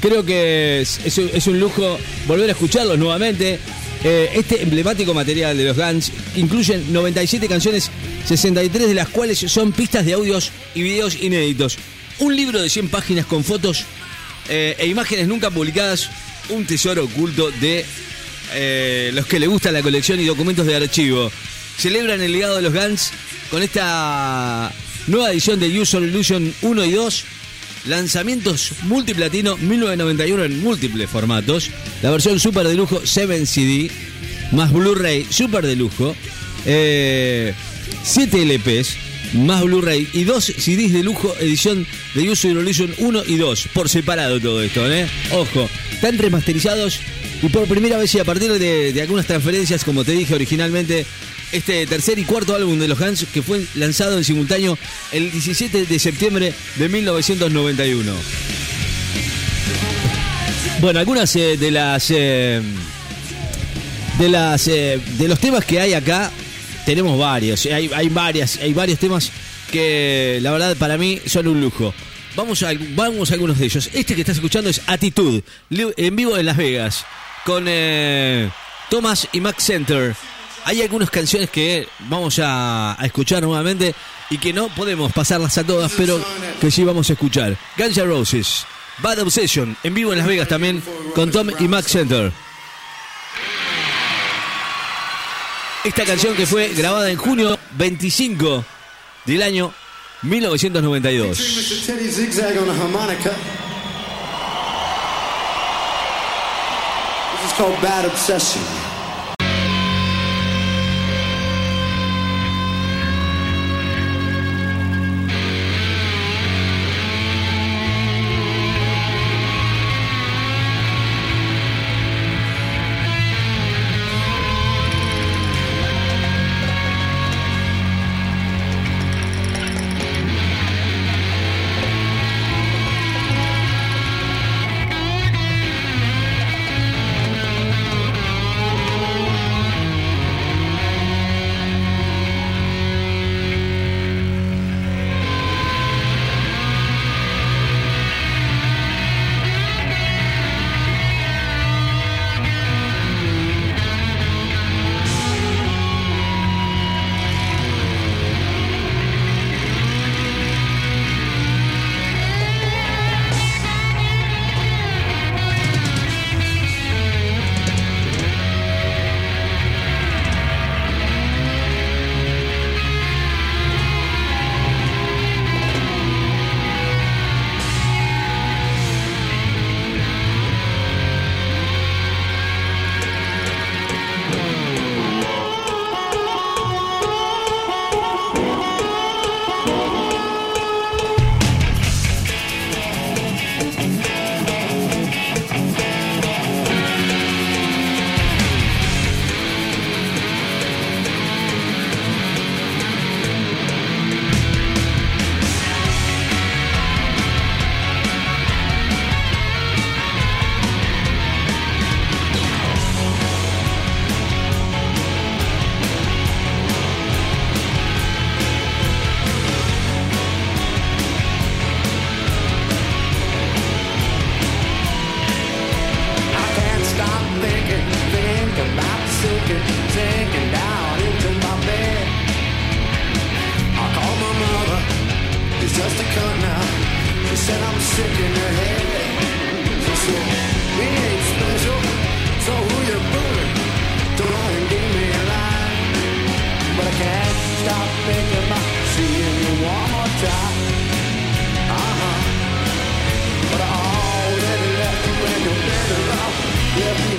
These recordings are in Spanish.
Creo que es, un lujo volver a escucharlos nuevamente. Eh, este emblemático material de los Guns incluye 97 canciones, 63 de las cuales son pistas de audios y videos inéditos. Un libro de 100 páginas con fotos eh, e imágenes nunca publicadas. Un tesoro oculto de eh, los que le gusta la colección y documentos de archivo. Celebran el legado de los Guns con esta nueva edición de User Illusion 1 y 2. Lanzamientos multiplatino 1991 en múltiples formatos. La versión super de lujo 7 CD más Blu-ray super de lujo. 7 LPs más Blu-ray y 2 CDs de lujo edición de User Illusion 1 y 2. Por separado todo esto, ¿eh? Ojo, están remasterizados y por primera vez y a partir de, de algunas transferencias, como te dije originalmente, este tercer y cuarto álbum de los Guns que fue lanzado en simultáneo el 17 de septiembre de 1991. Bueno, algunas eh, de las eh, de las eh, de los temas que hay acá tenemos varios, eh, hay, hay varias, hay varios temas que la verdad para mí son un lujo. Vamos a, vamos algunos de ellos. Este que estás escuchando es Attitude, li- en vivo en Las Vegas, con Thomas y Max Center. Hay algunas canciones que vamos a, escuchar nuevamente y que no podemos pasarlas a todas, pero que sí vamos a escuchar. Guns Roses, Bad Obsession, en vivo en Las Vegas también, con Tom y Max Center. Esta canción que fue grabada en junio 25 del año 1992. Mr. Teddy Zigzag on a harmonica. This is called Bad Obsession.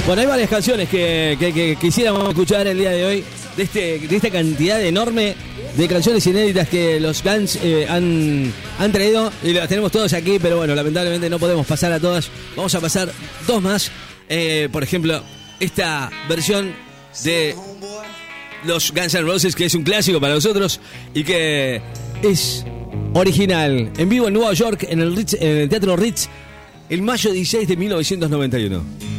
Bueno, hay varias canciones que, que- quisiéramos escuchar el día de hoy, de, este, de esta cantidad enorme de canciones inéditas que los Guns eh, han, han traído y las tenemos todas aquí, pero bueno, lamentablemente no podemos pasar a todas. Vamos a pasar dos más. Eh, por ejemplo, esta versión de los Guns N' Roses, que es un clásico para nosotros y que es original. En vivo en Nueva York, en el, en el Teatro Ritz, el mayo 16 de 1991.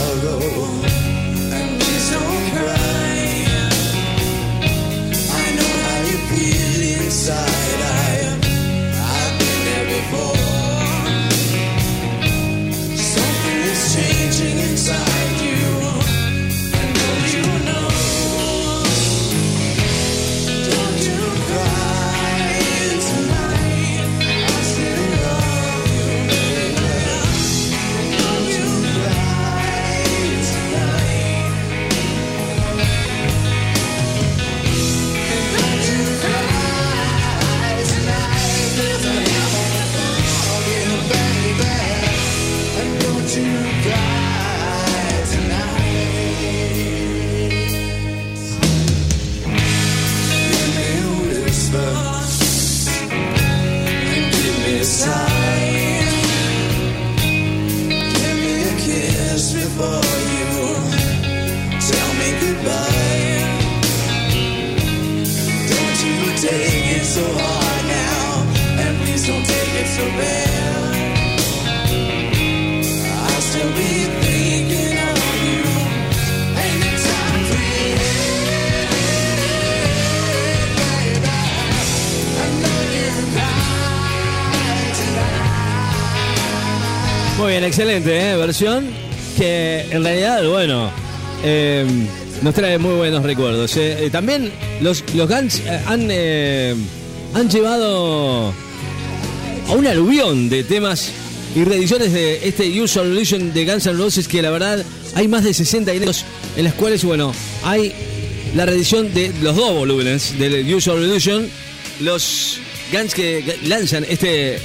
Bien, excelente, ¿eh? versión que en realidad, bueno, eh, nos trae muy buenos recuerdos. ¿eh? También los, los Guns han, han llevado a un aluvión de temas y reediciones de este Usual Illusion de Guns N' Roses que la verdad hay más de 60 videos en las cuales, bueno, hay la reedición de los dos volúmenes del Usual Illusion, los Guns que lanzan este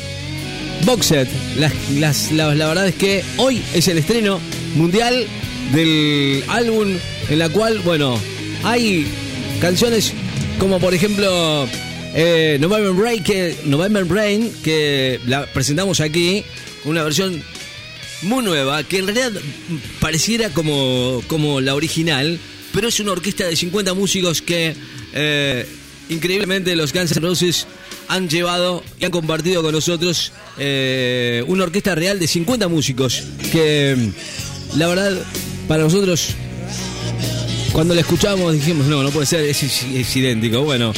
box set. Las- la, la verdad es que hoy es el estreno mundial del álbum en la cual, bueno, hay canciones como por ejemplo eh, November, Rain, que, que la presentamos aquí, una versión muy nueva, que en realidad pareciera como, como la original, pero es una orquesta de 50 músicos que eh, increíblemente los Guns N' Roses han llevado y han compartido con nosotros eh, una orquesta real de 50 músicos que la verdad para nosotros cuando la escuchamos dijimos no, no puede ser, es, es idéntico. Bueno,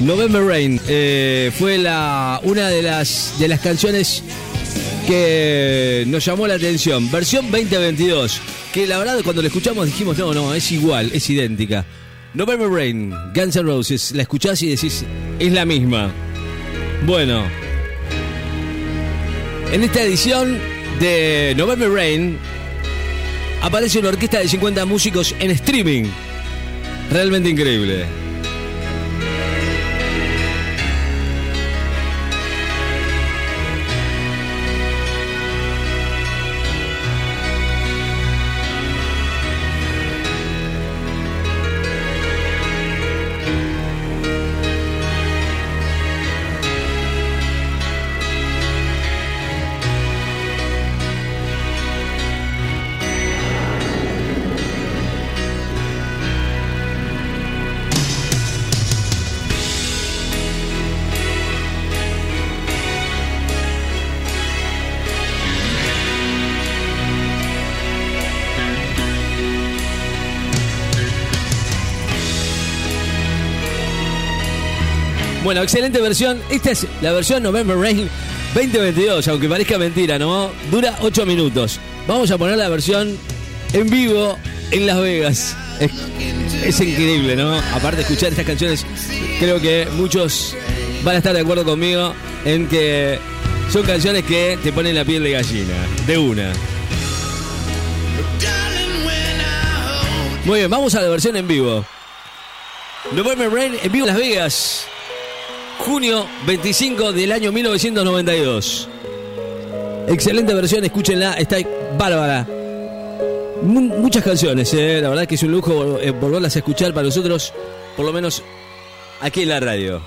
November Rain eh, fue la una de las de las canciones que nos llamó la atención. Versión 2022. Que la verdad cuando la escuchamos dijimos, no, no, es igual, es idéntica. November Rain, Guns N' Roses. La escuchás y decís, es la misma. Bueno. En esta edición de November Rain aparece una orquesta de 50 músicos en streaming. Realmente increíble. Bueno, excelente versión. Esta es la versión November Rain 2022, aunque parezca mentira, ¿no? Dura 8 minutos. Vamos a poner la versión en vivo en Las Vegas. Es, es increíble, ¿no? Aparte de escuchar estas canciones, creo que muchos van a estar de acuerdo conmigo en que son canciones que te ponen la piel de gallina, de una. Muy bien, vamos a la versión en vivo. November Rain en vivo en Las Vegas. Junio 25 del año 1992. Excelente versión, escúchenla, está bárbara. Mu- muchas canciones, eh, la verdad que es un lujo eh, volverlas a escuchar para nosotros, por lo menos aquí en la radio.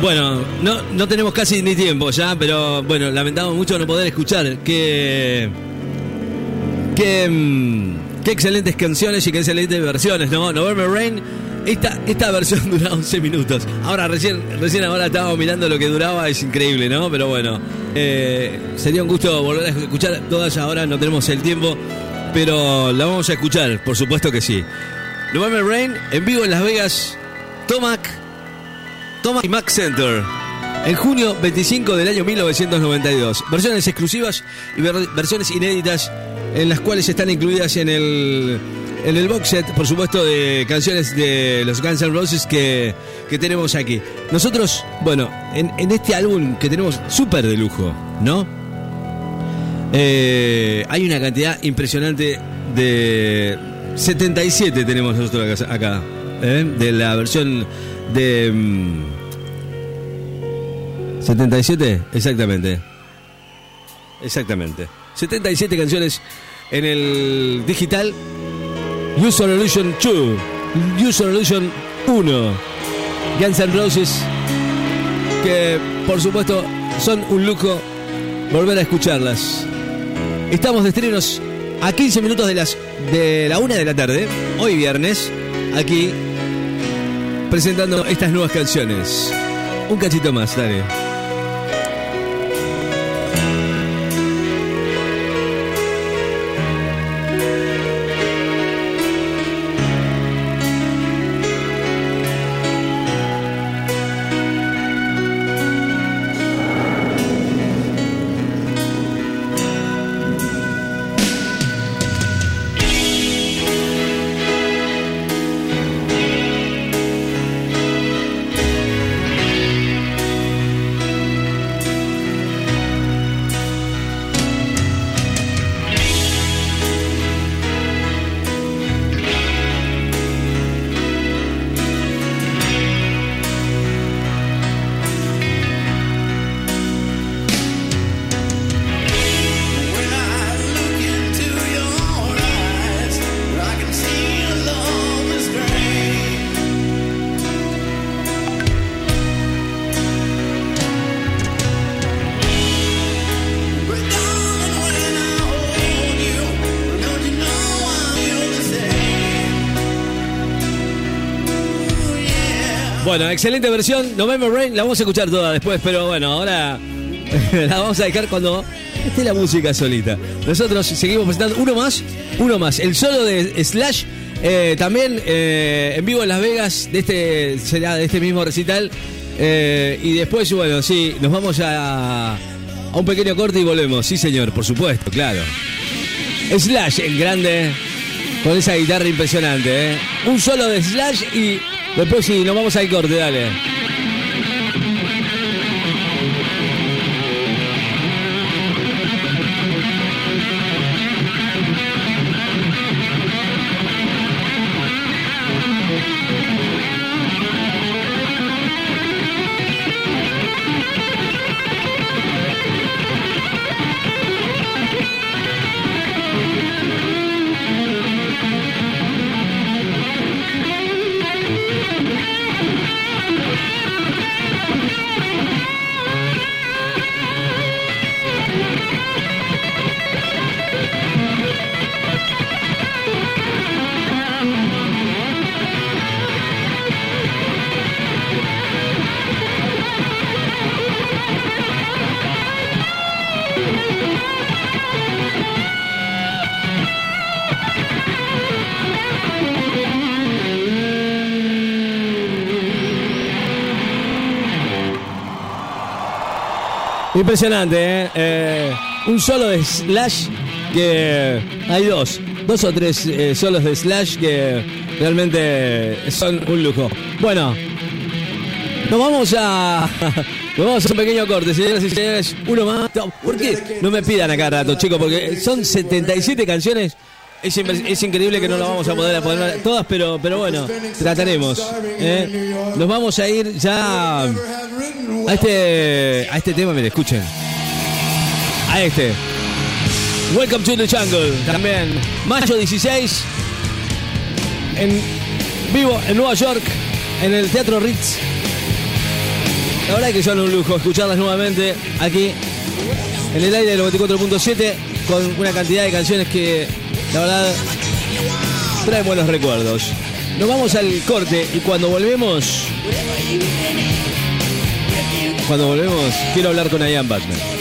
Bueno, no, no tenemos casi ni tiempo ya, pero bueno, lamentamos mucho no poder escuchar. Qué, qué, mm, qué excelentes canciones y qué excelentes versiones, ¿no? November Rain, esta, esta versión dura 11 minutos. Ahora, recién, recién ahora estábamos mirando lo que duraba, es increíble, ¿no? Pero bueno, eh, sería un gusto volver a escuchar todas ahora, no tenemos el tiempo, pero la vamos a escuchar, por supuesto que sí. November Rain, en vivo en Las Vegas, Tomac, Tomac y Mac Center. En junio 25 del año 1992. Versiones exclusivas y ver- versiones inéditas en las cuales están incluidas en el, en el box set, por supuesto, de canciones de los Guns N' Roses que, que tenemos aquí. Nosotros, bueno, en, este álbum que tenemos súper de lujo, ¿no? Eh, hay una cantidad impresionante de 77 tenemos nosotros acá, ¿eh? de la versión de mm, 77, exactamente. Exactamente. 77 canciones en el digital. User Illusion 2, User Illusion 1, Guns N' Roses, que por supuesto son un lujo volver a escucharlas. Estamos de estrenos a 15 minutos de las de la una de la tarde, hoy viernes, aquí presentando estas nuevas canciones. Un cachito más, dale. Bueno, excelente versión. November Rain, la vamos a escuchar toda después, pero bueno, ahora la vamos a dejar cuando esté la música solita. Nosotros seguimos presentando uno más, uno más. El solo de Slash, eh, también eh, en vivo en Las Vegas, de este, será de este mismo recital. Eh, y después, bueno, sí, nos vamos a, a un pequeño corte y volvemos. Sí, señor, por supuesto, claro. Slash, el grande, con esa guitarra impresionante. Un solo de Slash y después sí, nos vamos al corte, dale. Impresionante, ¿eh? Eh, un solo de Slash que hay dos, dos o tres eh, solos de Slash que realmente son un lujo. Bueno, nos vamos a nos vamos a hacer un pequeño corte, señoras y señores, uno más. ¿Por qué no me pidan acá rato, chicos? Porque son 77 canciones. Es, increíble que no lo vamos a poder poner todas, pero, bueno, trataremos. ¿eh? Nos vamos a ir ya a este, a este tema, mire, escuchen. A este. Welcome to the Jungle. También. Mayo 16. En vivo en Nueva York. En el Teatro Ritz. La verdad es que son un lujo escucharlas nuevamente aquí en el aire del 94.7 con una cantidad de canciones que la verdad traen buenos recuerdos. Nos vamos al corte y cuando volvemos, cuando volvemos, quiero hablar con Ian Batman.